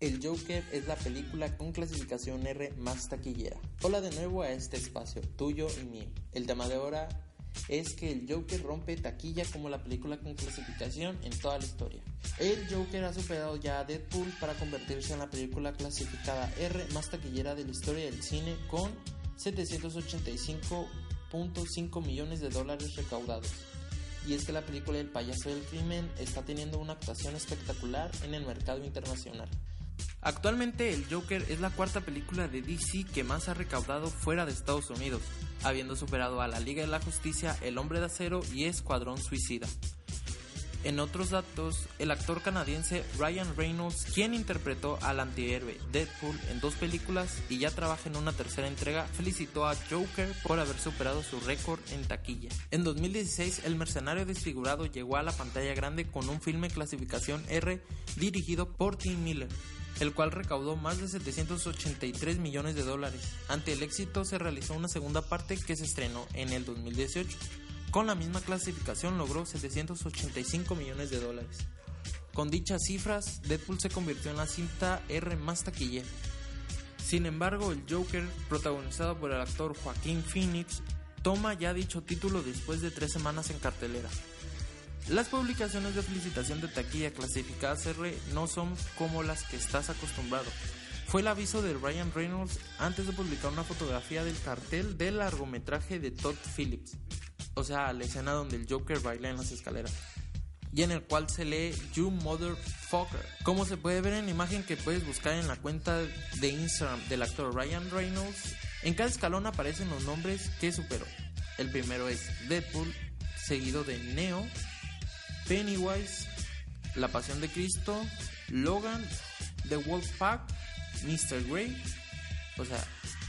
El Joker es la película con clasificación R más taquillera. Hola de nuevo a este espacio, tuyo y mío. El tema de ahora es que el Joker rompe taquilla como la película con clasificación en toda la historia. El Joker ha superado ya a Deadpool para convertirse en la película clasificada R más taquillera de la historia del cine con 785.5 millones de dólares recaudados. Y es que la película El payaso del crimen está teniendo una actuación espectacular en el mercado internacional. Actualmente el Joker es la cuarta película de DC que más ha recaudado fuera de Estados Unidos, habiendo superado a la Liga de la Justicia, El Hombre de Acero y Escuadrón Suicida. En otros datos, el actor canadiense Ryan Reynolds, quien interpretó al antihéroe Deadpool en dos películas y ya trabaja en una tercera entrega, felicitó a Joker por haber superado su récord en taquilla. En 2016, El Mercenario Desfigurado llegó a la pantalla grande con un filme clasificación R dirigido por Tim Miller, el cual recaudó más de 783 millones de dólares. Ante el éxito se realizó una segunda parte que se estrenó en el 2018. Con la misma clasificación logró 785 millones de dólares. Con dichas cifras, Deadpool se convirtió en la cinta R más taquillera. Sin embargo, el Joker, protagonizado por el actor Joaquín Phoenix, toma ya dicho título después de tres semanas en cartelera. Las publicaciones de felicitación de taquilla clasificadas R no son como las que estás acostumbrado. Fue el aviso de Ryan Reynolds antes de publicar una fotografía del cartel del largometraje de Todd Phillips, o sea, la escena donde el Joker baila en las escaleras, y en el cual se lee You Motherfucker. Como se puede ver en la imagen que puedes buscar en la cuenta de Instagram del actor Ryan Reynolds, en cada escalón aparecen los nombres que superó. El primero es Deadpool, seguido de Neo, Pennywise, La Pasión de Cristo, Logan, The Wolfpack, Mr. Grey, o sea,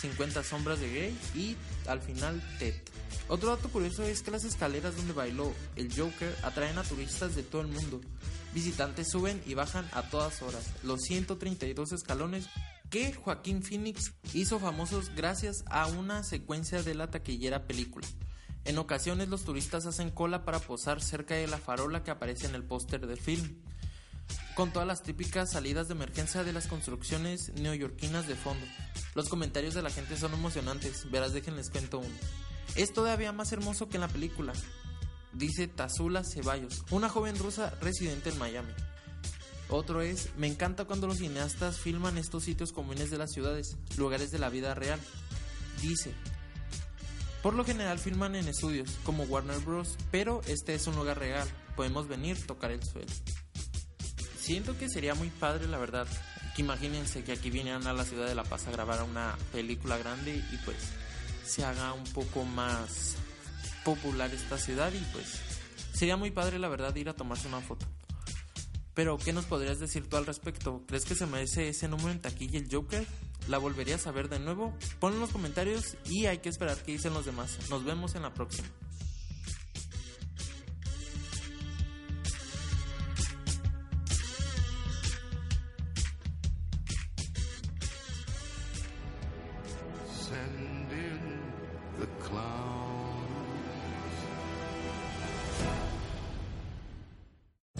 50 sombras de Grey y al final Ted. Otro dato curioso es que las escaleras donde bailó el Joker atraen a turistas de todo el mundo. Visitantes suben y bajan a todas horas los 132 escalones que Joaquín Phoenix hizo famosos gracias a una secuencia de la taquillera película. En ocasiones los turistas hacen cola para posar cerca de la farola que aparece en el póster del film, con todas las típicas salidas de emergencia de las construcciones neoyorquinas de fondo. Los comentarios de la gente son emocionantes, verás déjenles cuento uno. Es todavía más hermoso que en la película, dice Tazula Ceballos, una joven rusa residente en Miami. Otro es, me encanta cuando los cineastas filman estos sitios comunes de las ciudades, lugares de la vida real. Dice, por lo general filman en estudios como Warner Bros., pero este es un lugar real, podemos venir, tocar el suelo. Siento que sería muy padre, la verdad, que imagínense que aquí vinieran a la ciudad de La Paz a grabar una película grande y pues se haga un poco más popular esta ciudad y pues sería muy padre, la verdad, ir a tomarse una foto. Pero, ¿qué nos podrías decir tú al respecto? ¿Crees que se merece ese número en taquilla el Joker? ¿La volverías a ver de nuevo? Ponlo en los comentarios y hay que esperar qué dicen los demás. Nos vemos en la próxima.